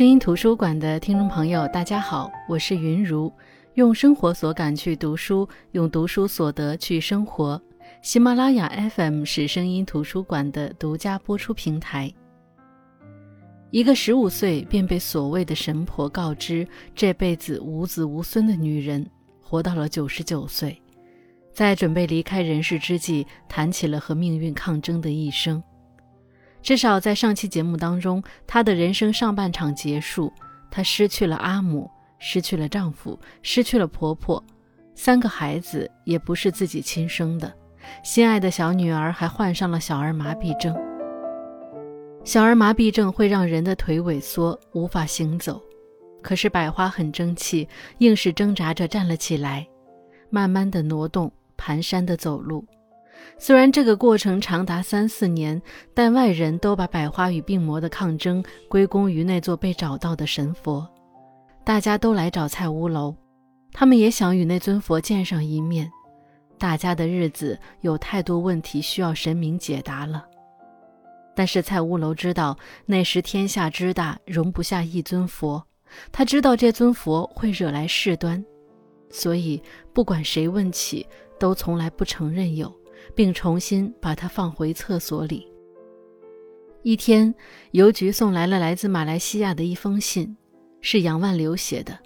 声音图书馆的听众朋友，大家好，我是云如，用生活所感去读书，用读书所得去生活。喜马拉雅 FM 是声音图书馆的独家播出平台。一个十五岁便被所谓的神婆告知这辈子无子无孙的女人，活到了九十九岁，在准备离开人世之际，谈起了和命运抗争的一生。至少在上期节目当中，她的人生上半场结束，她失去了阿母，失去了丈夫，失去了婆婆，三个孩子也不是自己亲生的。心爱的小女儿还患上了小儿麻痹症。小儿麻痹症会让人的腿萎缩，无法行走。可是百花很争气，硬是挣扎着站了起来，慢慢的挪动，蹒跚的走路。虽然这个过程长达三四年，但外人都把百花与病魔的抗争归功于那座被找到的神佛。大家都来找蔡屋楼，他们也想与那尊佛见上一面。大家的日子有太多问题需要神明解答了，但是蔡屋楼知道那时天下之大，容不下一尊佛。他知道这尊佛会惹来事端，所以不管谁问起，都从来不承认有，并重新把它放回厕所里。一天，邮局送来了来自马来西亚的一封信，是杨万流写的。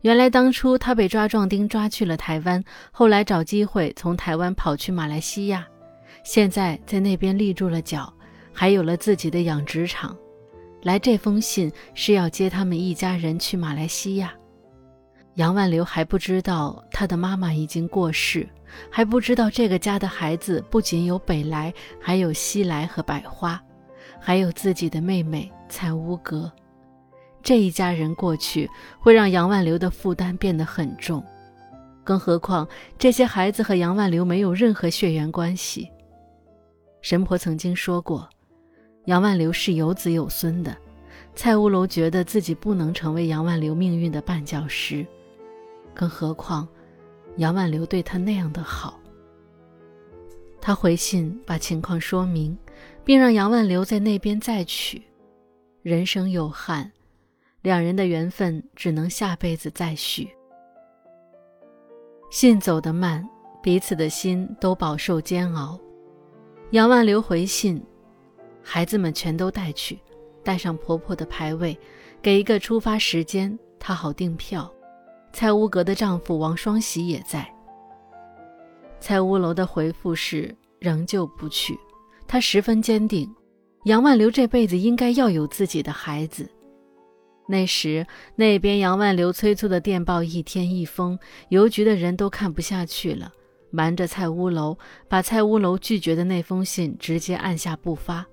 原来当初他被抓壮丁抓去了台湾，后来找机会从台湾跑去马来西亚，现在在那边立住了脚，还有了自己的养殖场。来这封信是要接他们一家人去马来西亚。杨万流还不知道他的妈妈已经过世，还不知道这个家的孩子不仅有北来，还有西来和百花，还有自己的妹妹蔡乌格。这一家人过去会让杨万流的负担变得很重，更何况这些孩子和杨万流没有任何血缘关系。神婆曾经说过，杨万流是有子有孙的。蔡乌楼觉得自己不能成为杨万流命运的绊脚石，更何况杨万流对他那样的好。他回信把情况说明，并让杨万留在那边再娶。人生有憾。两人的缘分只能下辈子再续。信走得慢，彼此的心都饱受煎熬。杨万流回信，孩子们全都带去，带上婆婆的牌位，给一个出发时间，她好订票。蔡屋阁的丈夫王双喜也在。蔡屋楼的回复是仍旧不去，他十分坚定，杨万流这辈子应该要有自己的孩子。那时，那边杨万流催促的电报一天一封，邮局的人都看不下去了，瞒着蔡屋楼，把蔡屋楼拒绝的那封信直接按下不发。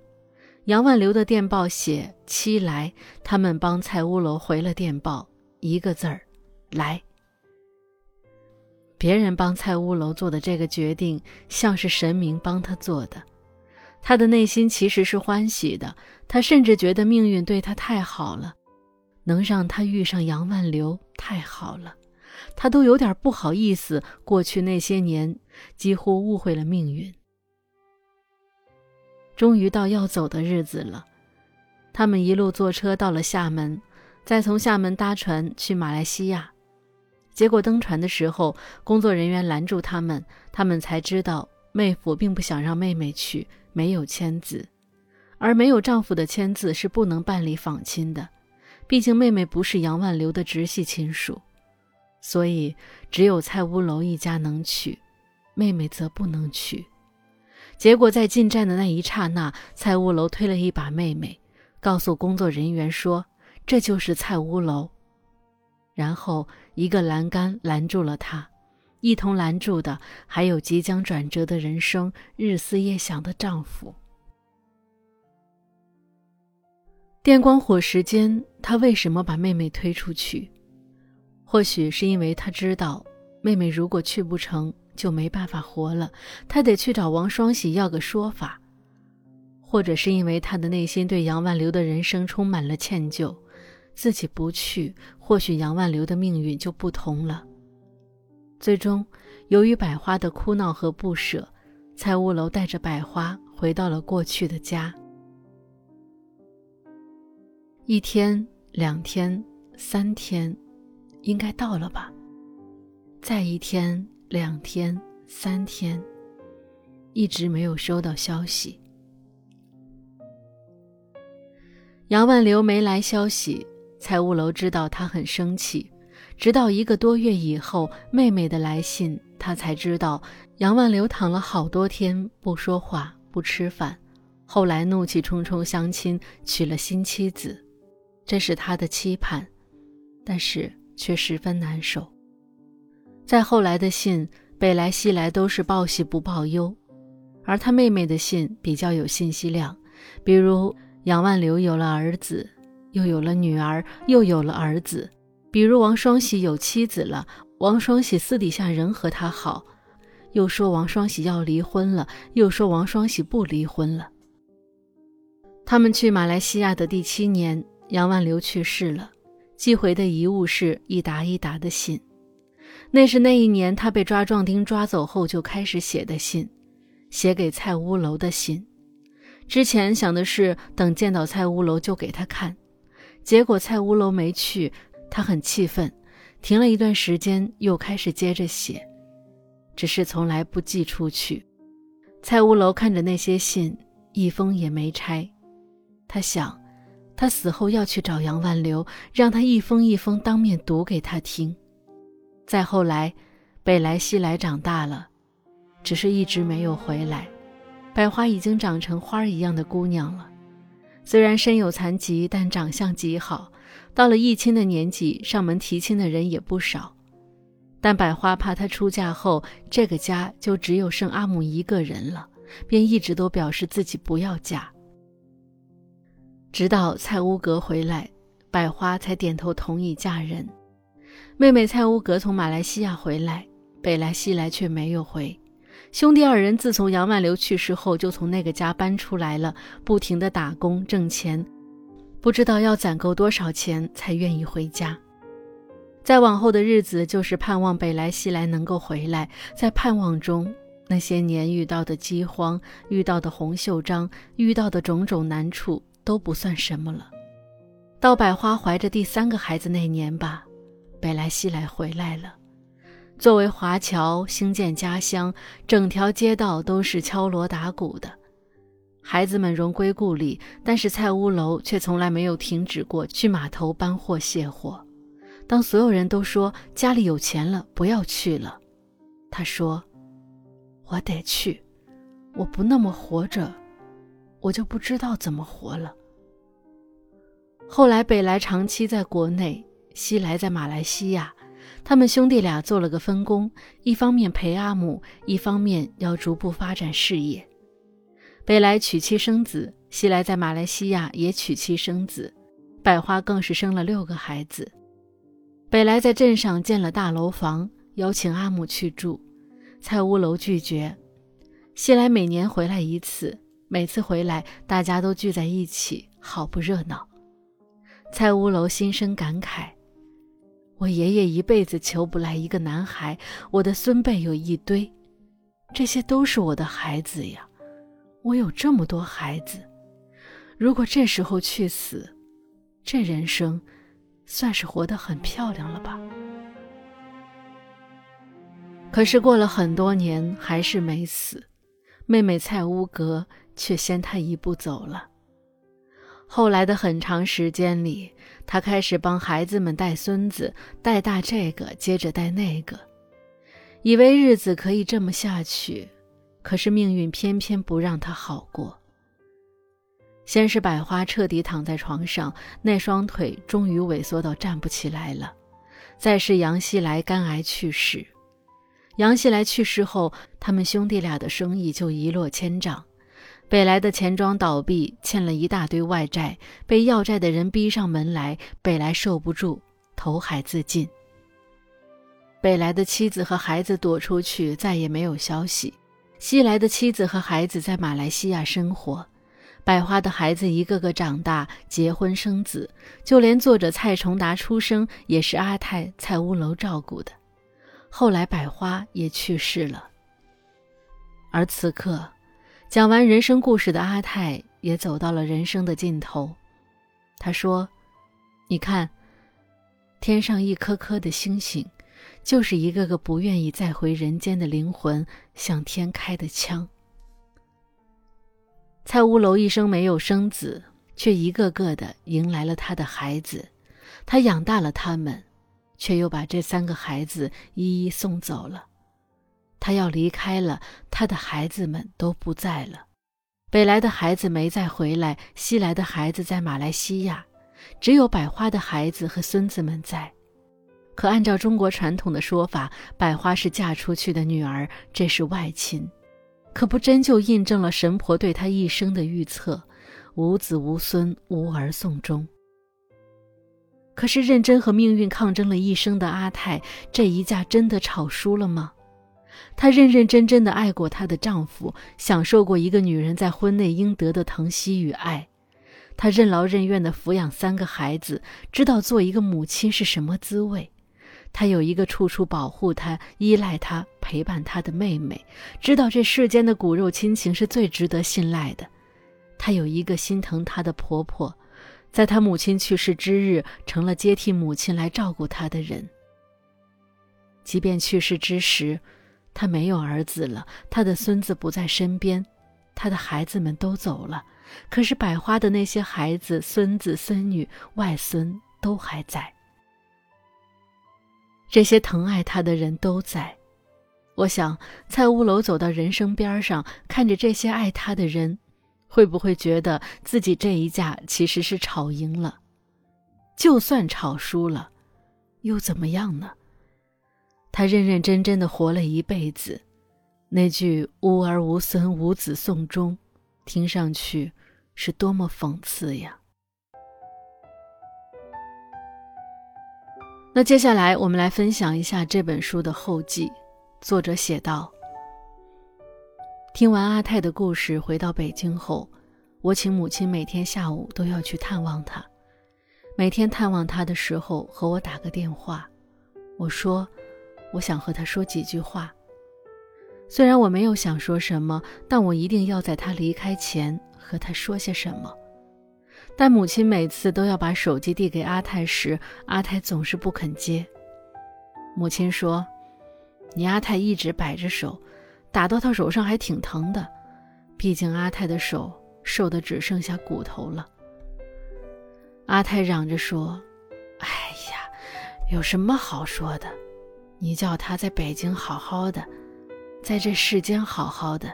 杨万流的电报写“七来”，他们帮蔡屋楼回了电报，一个字儿“来”。别人帮蔡乌楼做的这个决定，像是神明帮他做的，他的内心其实是欢喜的，他甚至觉得命运对他太好了。能让他遇上杨万流太好了，他都有点不好意思。过去那些年，几乎误会了命运。终于到要走的日子了，他们一路坐车到了厦门，再从厦门搭船去马来西亚。结果登船的时候，工作人员拦住他们，他们才知道妹夫并不想让妹妹去，没有签字，而没有丈夫的签字是不能办理访亲的。毕竟妹妹不是杨万流的直系亲属，所以只有蔡乌楼一家能娶，妹妹则不能娶。结果在进站的那一刹那，蔡乌楼推了一把妹妹，告诉工作人员说：“这就是蔡乌楼。”然后一个栏杆拦住了他，一同拦住的还有即将转折的人生、日思夜想的丈夫。电光火石间，他为什么把妹妹推出去？或许是因为他知道，妹妹如果去不成就没办法活了，他得去找王双喜要个说法；或者是因为他的内心对杨万流的人生充满了歉疚，自己不去，或许杨万流的命运就不同了。最终，由于百花的哭闹和不舍，蔡乌楼带着百花回到了过去的家。一天，两天、三天，应该到了吧？再一天、两天、三天，一直没有收到消息。杨万流没来消息，财务楼知道他很生气。直到一个多月以后，妹妹的来信，他才知道杨万流躺了好多天不说话、不吃饭。后来怒气冲冲相亲，娶了新妻子，这是他的期盼，但是却十分难受。再后来的信，北来西来都是报喜不报忧，而他妹妹的信比较有信息量，比如杨万流有了儿子，又有了女儿，又有了儿子。比如王双喜有妻子了，王双喜私底下仍和他好，又说王双喜要离婚了，又说王双喜不离婚了。他们去马来西亚的第七年，杨万流去世了，寄回的遗物是一沓一沓的信，那是那一年他被抓壮丁抓走后就开始写的信，写给蔡屋楼的信。之前想的是等见到蔡屋楼就给他看，结果蔡屋楼没去。他很气愤，停了一段时间，又开始接着写，只是从来不寄出去。蔡屋楼看着那些信，一封也没拆。他想，他死后要去找杨万流，让他一封一封当面读给他听。再后来，北来西来长大了，只是一直没有回来。百花已经长成花一样的姑娘了，虽然身有残疾，但长相极好。到了议亲的年纪，上门提亲的人也不少，但百花怕他出嫁后，这个家就只有剩阿母一个人了，便一直都表示自己不要嫁。直到蔡乌格回来，百花才点头同意嫁人。妹妹蔡乌格从马来西亚回来，北来西来却没有回。兄弟二人自从杨万流去世后，就从那个家搬出来了，不停的打工挣钱。不知道要攒够多少钱才愿意回家，再往后的日子，就是盼望北来西来能够回来。在盼望中，那些年遇到的饥荒、遇到的洪秀章、遇到的种种难处都不算什么了。到百花怀着第三个孩子那年吧，北来西来回来了。作为华侨，兴建家乡，整条街道都是敲锣打鼓的。孩子们荣归故里，但是蔡屋楼却从来没有停止过去码头搬货卸货。当所有人都说家里有钱了，不要去了，他说：“我得去，我不那么活着，我就不知道怎么活了。”后来北来长期在国内，西来在马来西亚，他们兄弟俩做了个分工，一方面陪阿母，一方面要逐步发展事业。北来娶妻生子，西来在马来西亚也娶妻生子，百花更是生了六个孩子。北来在镇上建了大楼房，邀请阿母去住，蔡屋楼拒绝。西来每年回来一次，每次回来大家都聚在一起，好不热闹。蔡屋楼心生感慨：我爷爷一辈子求不来一个男孩，我的孙辈有一堆，这些都是我的孩子呀。我有这么多孩子，如果这时候去死，这人生算是活得很漂亮了吧？可是过了很多年，还是没死，妹妹蔡乌格却先他一步走了。后来的很长时间里，他开始帮孩子们带孙子，带大这个，接着带那个，以为日子可以这么下去。可是命运偏偏不让他好过。先是百花彻底躺在床上，那双腿终于萎缩到站不起来了；再是杨希来肝癌去世。杨希来去世后，他们兄弟俩的生意就一落千丈。北来的钱庄倒闭，欠了一大堆外债，被要债的人逼上门来，北来受不住，投海自尽。北来的妻子和孩子躲出去，再也没有消息。西来的妻子和孩子在马来西亚生活，百花的孩子一个个长大，结婚生子，就连作者蔡崇达出生也是阿泰蔡屋楼照顾的。后来百花也去世了，而此刻，讲完人生故事的阿泰也走到了人生的尽头。他说：“你看，天上一颗颗的星星，就是一个个不愿意再回人间的灵魂向天开的枪。蔡屋楼一生没有生子，却一个个的迎来了他的孩子，他养大了他们，却又把这三个孩子一一送走了。他要离开了，他的孩子们都不在了。北来的孩子没再回来，西来的孩子在马来西亚，只有百花的孩子和孙子们在。可按照中国传统的说法，百花是嫁出去的女儿，这是外亲，可不真就印证了神婆对她一生的预测：无子无孙，无儿送终。可是认真和命运抗争了一生的阿泰，这一架真的吵输了吗？她认认真真的爱过她的丈夫，享受过一个女人在婚内应得的疼惜与爱。她任劳任怨的抚养三个孩子，知道做一个母亲是什么滋味。她有一个处处保护她、依赖她、陪伴她的妹妹，知道这世间的骨肉亲情是最值得信赖的。她有一个心疼她的婆婆，在她母亲去世之日，成了接替母亲来照顾她的人。即便去世之时，他没有儿子了，他的孙子不在身边，他的孩子们都走了，可是百花的那些孩子、孙子、孙女、外孙都还在。这些疼爱他的人都在。我想，蔡屋楼走到人生边上，看着这些爱他的人，会不会觉得自己这一架其实是吵赢了？就算吵输了，又怎么样呢？他认认真真的活了一辈子，那句“无儿无孙无子送终”，听上去是多么讽刺呀！那接下来我们来分享一下这本书的后记。作者写道：“听完阿泰的故事，回到北京后，我请母亲每天下午都要去探望他。每天探望他的时候，和我打个电话，我说。”我想和他说几句话。虽然我没有想说什么，但我一定要在他离开前和他说些什么。但母亲每次都要把手机递给阿泰时，阿泰总是不肯接。母亲说：“你阿泰一直摆着手，打到他手上还挺疼的。毕竟阿泰的手瘦的只剩下骨头了。”阿泰嚷着说：“哎呀，有什么好说的？”你叫他在北京好好的，在这世间好好的，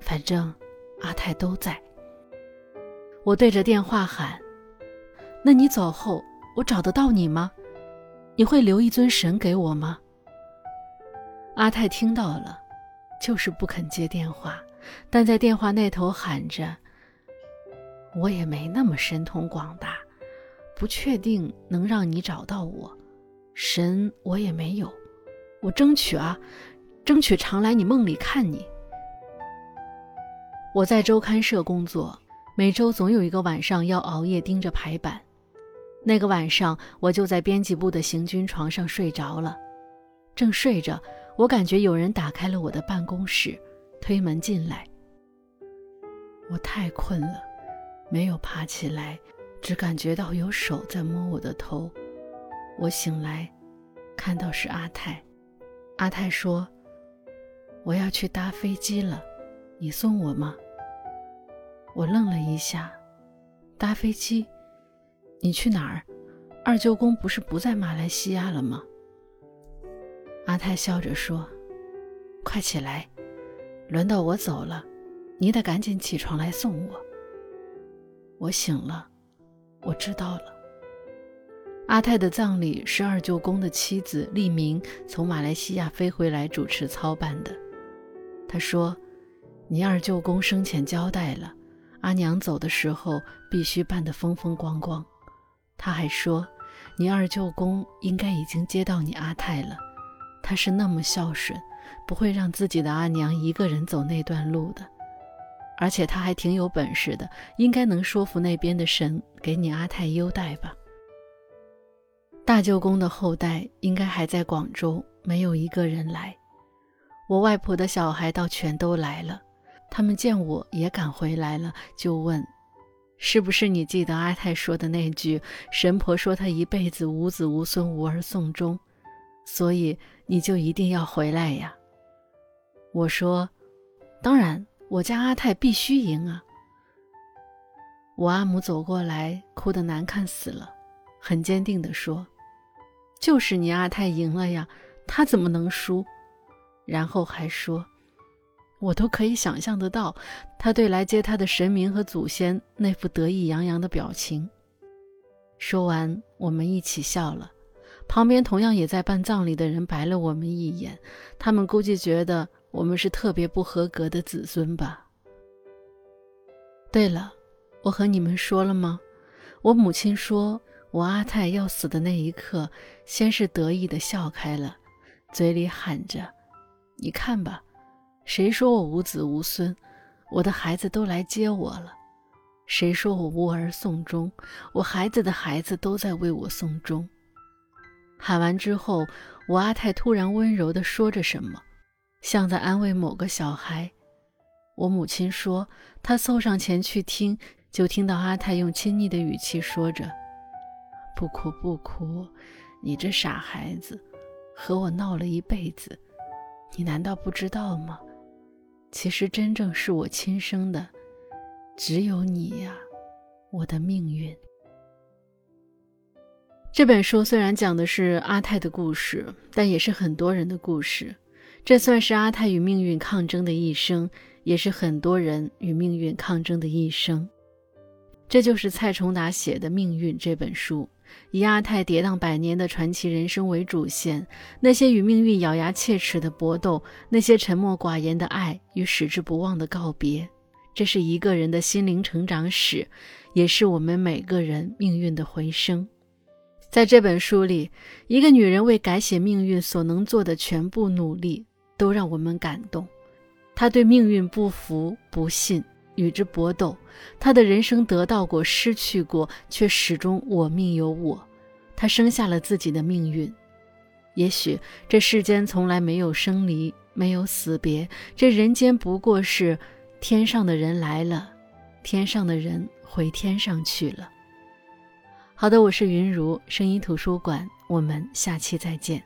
反正阿泰都在。我对着电话喊：“那你走后，我找得到你吗？你会留一尊神给我吗？”阿泰听到了，就是不肯接电话，但在电话那头喊着：“我也没那么神通广大，不确定能让你找到我。”神我也没有，我争取啊，争取常来你梦里看你。我在周刊社工作，每周总有一个晚上要熬夜盯着排版。那个晚上，我就在编辑部的行军床上睡着了。正睡着，我感觉有人打开了我的办公室，推门进来。我太困了，没有爬起来，只感觉到有手在摸我的头。我醒来，看到是阿泰。阿泰说：“我要去搭飞机了，你送我吗？”我愣了一下，搭飞机？你去哪儿？二舅公不是不在马来西亚了吗？阿泰笑着说：“快起来，轮到我走了，你得赶紧起床来送我。”我醒了，我知道了。阿泰的葬礼是二舅公的妻子利明从马来西亚飞回来主持操办的。他说：“你二舅公生前交代了，阿娘走的时候必须办得风风光光。他还说，你二舅公应该已经接到你阿泰了，他是那么孝顺，不会让自己的阿娘一个人走那段路的。而且他还挺有本事的，应该能说服那边的神给你阿泰优待吧。”大舅公的后代应该还在广州，没有一个人来。我外婆的小孩倒全都来了，他们见我也赶回来了，就问：“是不是你记得阿泰说的那句“神婆说他一辈子无子无孙，无儿送终”，所以你就一定要回来呀？我说：“当然，我家阿泰必须赢啊！”我阿母走过来，哭得难看死了，很坚定地说：“就是你阿泰赢了呀，他怎么能输？”然后还说：“我都可以想象得到，他对来接他的神明和祖先那副得意洋洋的表情。”说完，我们一起笑了。旁边同样也在办葬礼的人白了我们一眼，他们估计觉得我们是特别不合格的子孙吧。对了。我和你们说了吗？我母亲说，我阿泰要死的那一刻，先是得意的笑开了，嘴里喊着：“你看吧，谁说我无子无孙？我的孩子都来接我了。谁说我无儿送终？我孩子的孩子都在为我送终。”喊完之后，我阿泰突然温柔地说着什么，像在安慰某个小孩。我母亲说，她凑上前去听。就听到阿泰用亲昵的语气说着：“不哭不哭，你这傻孩子，和我闹了一辈子，你难道不知道吗？其实真正是我亲生的，只有你呀，我的命运。”这本书虽然讲的是阿泰的故事，但也是很多人的故事。这算是阿泰与命运抗争的一生，也是很多人与命运抗争的一生。这就是蔡崇达写的《命运》这本书，以阿泰跌宕百年的传奇人生为主线，那些与命运咬牙切齿的搏斗，那些沉默寡言的爱与矢志不忘的告别，这是一个人的心灵成长史，也是我们每个人命运的回声。在这本书里，一个女人为改写命运所能做的全部努力，都让我们感动。她对命运不服不信。与之搏斗，他的人生得到过，失去过，却始终我命由我。他生下了自己的命运。也许这世间从来没有生离，没有死别，这人间不过是天上的人来了，天上的人回天上去了。好的，我是云如声音图书馆，我们下期再见。